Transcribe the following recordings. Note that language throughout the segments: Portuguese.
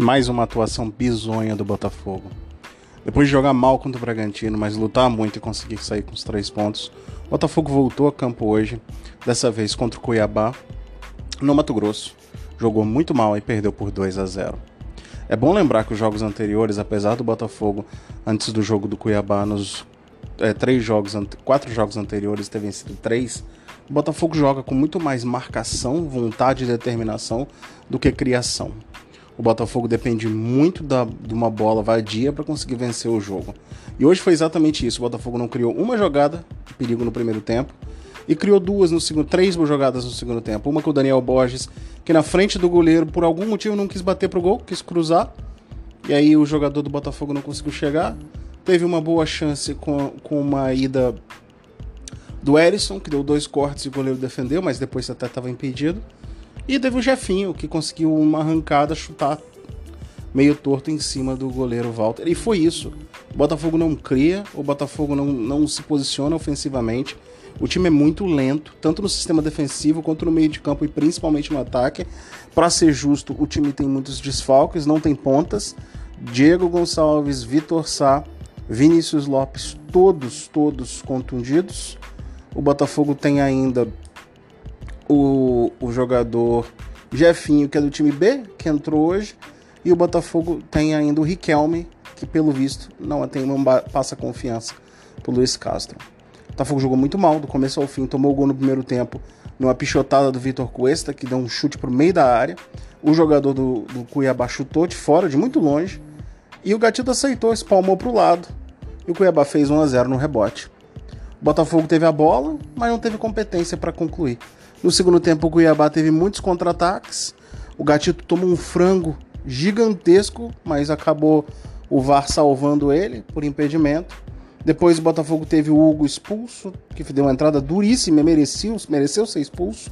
mais uma atuação bizonha do Botafogo. Depois de jogar mal contra o Bragantino, mas lutar muito e conseguir sair com os três pontos, o Botafogo voltou a campo hoje, dessa vez contra o Cuiabá, no Mato Grosso. Jogou muito mal e perdeu por 2 a 0. É bom lembrar que os jogos anteriores, apesar do Botafogo, antes do jogo do Cuiabá, nos é, três jogos, quatro jogos anteriores ter vencido três, o Botafogo joga com muito mais marcação, vontade e determinação do que criação. O Botafogo depende muito da, de uma bola vadia para conseguir vencer o jogo. E hoje foi exatamente isso. O Botafogo não criou uma jogada de perigo no primeiro tempo e criou duas no segundo, três jogadas no segundo tempo. Uma com o Daniel Borges, que na frente do goleiro, por algum motivo, não quis bater pro gol, quis cruzar. E aí o jogador do Botafogo não conseguiu chegar. Teve uma boa chance com, com uma ida do Erisson, que deu dois cortes e o goleiro defendeu, mas depois até estava impedido. E teve o Jefinho, que conseguiu uma arrancada, chutar meio torto em cima do goleiro Walter. E foi isso. O Botafogo não cria, o Botafogo não, não se posiciona ofensivamente. O time é muito lento, tanto no sistema defensivo quanto no meio de campo e principalmente no ataque. Para ser justo, o time tem muitos desfalques, não tem pontas. Diego Gonçalves, Vitor Sá, Vinícius Lopes, todos, todos contundidos. O Botafogo tem ainda o, o jogador Jefinho, que é do time B, que entrou hoje. E o Botafogo tem ainda o Riquelme, que pelo visto não, tem, não passa confiança pro Luiz Castro. O Botafogo jogou muito mal, do começo ao fim, tomou o gol no primeiro tempo, numa pichotada do Vitor Cuesta, que deu um chute pro meio da área. O jogador do, do Cuiabá chutou de fora, de muito longe. E o Gatito aceitou, espalmou pro lado. E o Cuiabá fez 1 a 0 no rebote. O Botafogo teve a bola, mas não teve competência para concluir. No segundo tempo, o Cuiabá teve muitos contra-ataques. O Gatito tomou um frango gigantesco, mas acabou o VAR salvando ele por impedimento. Depois o Botafogo teve o Hugo expulso, que deu uma entrada duríssima, mereceu, mereceu ser expulso.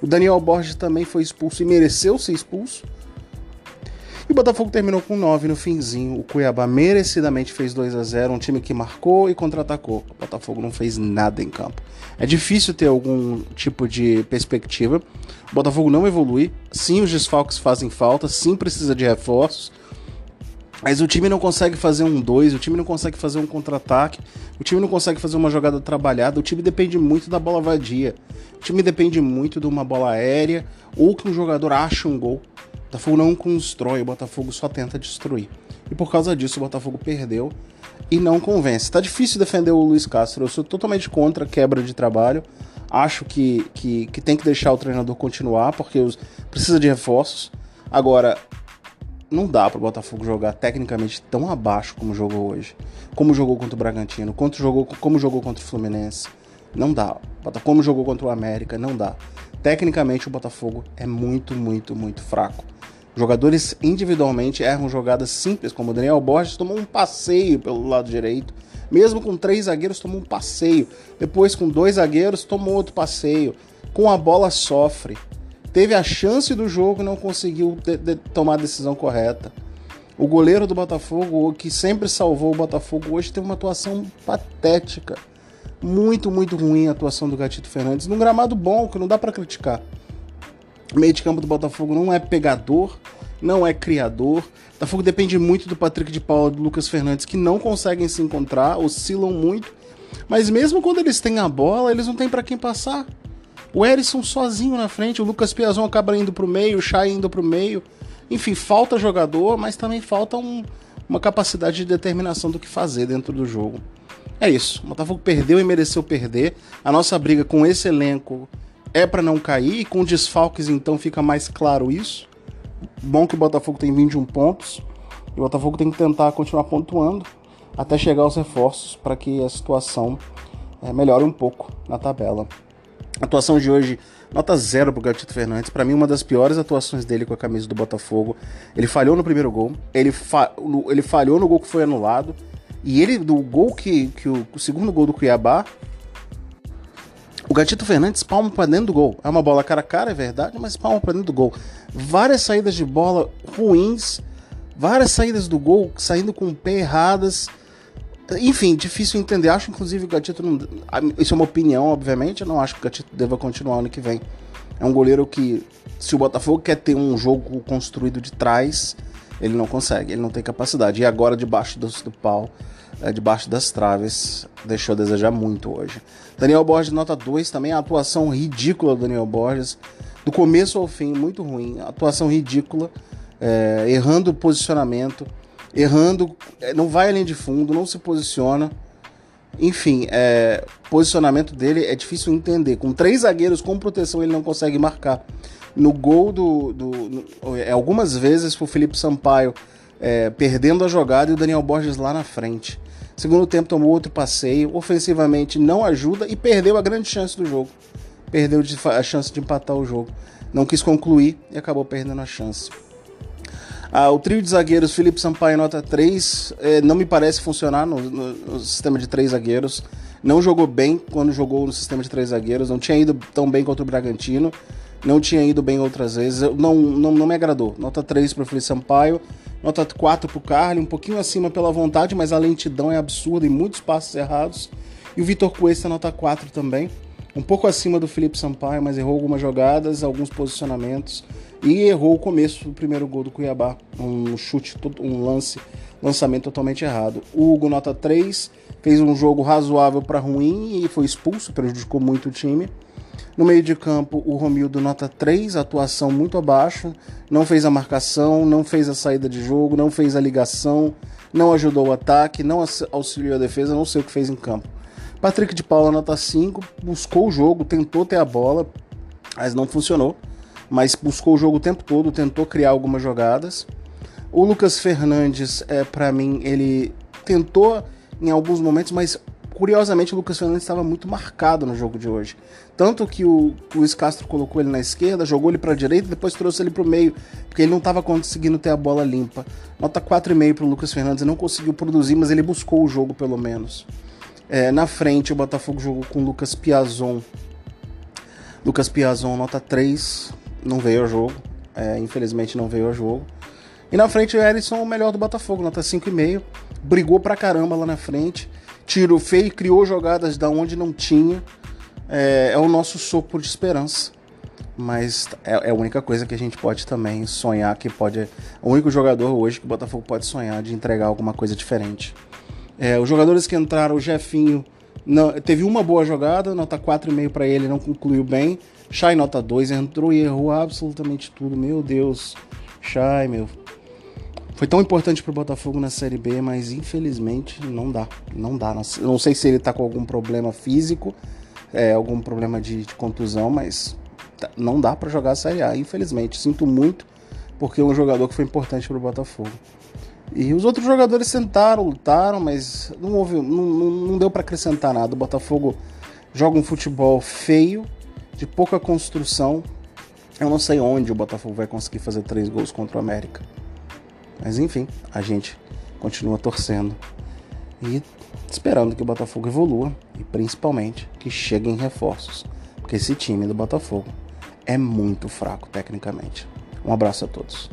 O Daniel Borges também foi expulso e mereceu ser expulso. E o Botafogo terminou com 9 no finzinho. O Cuiabá merecidamente fez 2 a 0 um time que marcou e contra-atacou. O Botafogo não fez nada em campo. É difícil ter algum tipo de perspectiva. O Botafogo não evolui. Sim, os desfalques fazem falta. Sim, precisa de reforços. Mas o time não consegue fazer um 2, o time não consegue fazer um contra-ataque, o time não consegue fazer uma jogada trabalhada, o time depende muito da bola vadia. O time depende muito de uma bola aérea ou que um jogador ache um gol. Botafogo não constrói, o Botafogo só tenta destruir. E por causa disso o Botafogo perdeu e não convence. Tá difícil defender o Luiz Castro, eu sou totalmente contra a quebra de trabalho. Acho que, que, que tem que deixar o treinador continuar, porque os, precisa de reforços. Agora, não dá para o Botafogo jogar tecnicamente tão abaixo como jogou hoje. Como jogou contra o Bragantino, como jogou, como jogou contra o Fluminense. Não dá. Como jogou contra o América, não dá. Tecnicamente o Botafogo é muito, muito, muito fraco. Jogadores individualmente erram jogadas simples, como o Daniel Borges tomou um passeio pelo lado direito. Mesmo com três zagueiros, tomou um passeio. Depois, com dois zagueiros, tomou outro passeio. Com a bola, sofre teve a chance do jogo não conseguiu de, de, tomar a decisão correta. O goleiro do Botafogo, que sempre salvou o Botafogo, hoje teve uma atuação patética. Muito, muito ruim a atuação do Gatito Fernandes. Num gramado bom, que não dá para criticar. O meio de campo do Botafogo não é pegador, não é criador. O Botafogo depende muito do Patrick de Paula e do Lucas Fernandes, que não conseguem se encontrar, oscilam muito. Mas mesmo quando eles têm a bola, eles não têm para quem passar. O Erisson sozinho na frente, o Lucas Piazon acaba indo pro meio, o Chay indo pro meio. Enfim, falta jogador, mas também falta um, uma capacidade de determinação do que fazer dentro do jogo. É isso. O Botafogo perdeu e mereceu perder. A nossa briga com esse elenco é para não cair, e com desfalques então fica mais claro isso. Bom que o Botafogo tem 21 pontos. E o Botafogo tem que tentar continuar pontuando até chegar aos reforços para que a situação é, melhore um pouco na tabela. Atuação de hoje, nota zero pro Gatito Fernandes. Para mim, uma das piores atuações dele com a camisa do Botafogo. Ele falhou no primeiro gol, ele, fa ele falhou no gol que foi anulado. E ele, do gol que, que o, o segundo gol do Cuiabá, o Gatito Fernandes palma para dentro do gol. É uma bola cara a cara, é verdade, mas palma para dentro do gol. Várias saídas de bola ruins, várias saídas do gol saindo com o pé erradas. Enfim, difícil entender. Acho, inclusive, o Gatito não. Isso é uma opinião, obviamente. Eu não acho que o Gatito deva continuar ano que vem. É um goleiro que, se o Botafogo quer ter um jogo construído de trás, Ele não consegue, ele não tem capacidade. E agora, debaixo do, do pau, é, debaixo das traves, deixou a desejar muito hoje. Daniel Borges, nota 2, também a atuação ridícula do Daniel Borges, do começo ao fim, muito ruim. Atuação ridícula, é, errando o posicionamento, errando, é, não vai além de fundo, não se posiciona. Enfim, é, posicionamento dele é difícil entender. Com três zagueiros com proteção, ele não consegue marcar. No gol do. do no, é, algumas vezes o Felipe Sampaio é, perdendo a jogada e o Daniel Borges lá na frente. Segundo tempo tomou outro passeio, ofensivamente não ajuda e perdeu a grande chance do jogo. Perdeu a chance de empatar o jogo. Não quis concluir e acabou perdendo a chance. Ah, o trio de zagueiros, Felipe Sampaio, nota 3, é, não me parece funcionar no, no, no, sistema de três zagueiros. Não jogou bem quando jogou no sistema de três zagueiros, não tinha ido tão bem contra o Bragantino, não tinha ido bem outras vezes, não, não, não me agradou. Nota 3 para o Felipe Sampaio, nota 4 para o Carly, um pouquinho acima pela vontade, mas a lentidão é absurda e muitos passos errados. E o Vitor Cuesta, nota 4 também um pouco acima do Felipe Sampaio, mas errou algumas jogadas, alguns posicionamentos e errou o começo do primeiro gol do Cuiabá, um chute, um lance, lançamento totalmente errado. O Hugo nota 3, fez um jogo razoável para ruim e foi expulso, prejudicou muito o time. No meio de campo, o Romildo nota 3, atuação muito abaixo, não fez a marcação, não fez a saída de jogo, não fez a ligação, não ajudou o ataque, não auxiliou a defesa, não sei o que fez em campo. Patrick de Paula, nota 5, buscou o jogo, tentou ter a bola, mas não funcionou. Mas buscou o jogo o tempo todo, tentou criar algumas jogadas. O Lucas Fernandes, é, para mim, ele tentou em alguns momentos, mas curiosamente o Lucas Fernandes estava muito marcado no jogo de hoje. Tanto que o Luiz Castro colocou ele na esquerda, jogou ele para a direita depois trouxe ele para o meio, porque ele não estava conseguindo ter a bola limpa. Nota 4,5 para o Lucas Fernandes, não conseguiu produzir, mas ele buscou o jogo pelo menos. É, na frente, o Botafogo jogou com Lucas Piazon. Lucas Piazon, nota 3, não veio ao jogo. É, infelizmente não veio ao jogo. E na frente, o Erisson, o melhor do Botafogo, nota 5,5. Brigou pra caramba lá na frente. Tirou feio, criou jogadas da onde não tinha. É, é o nosso sopro de esperança. Mas é, é, a única coisa que a gente pode também sonhar que pode. É o único jogador hoje que o Botafogo pode sonhar de entregar alguma coisa diferente. É, os jogadores que entraram, o Jefinho não, teve uma boa jogada, nota 4,5 para ele, não concluiu bem. Shai, nota 2, entrou e errou absolutamente tudo. Meu Deus, Shai, meu. Foi tão importante pro Botafogo na Série B, mas infelizmente não dá. Não dá. Não sei se ele tá com algum problema físico, é, algum problema de, de contusão, mas tá, não dá para jogar a Série A, infelizmente. Sinto muito, porque é um jogador que foi importante pro Botafogo. E os outros jogadores sentaram, lutaram, mas não, houve, não, não, deu para acrescentar nada. O Botafogo joga um futebol feio, de pouca construção. Eu não sei onde o Botafogo vai conseguir fazer três gols contra o América. Mas enfim, a gente continua torcendo e esperando que o Botafogo evolua e principalmente que cheguem reforços. Porque esse time do Botafogo é muito fraco tecnicamente. Um abraço a todos.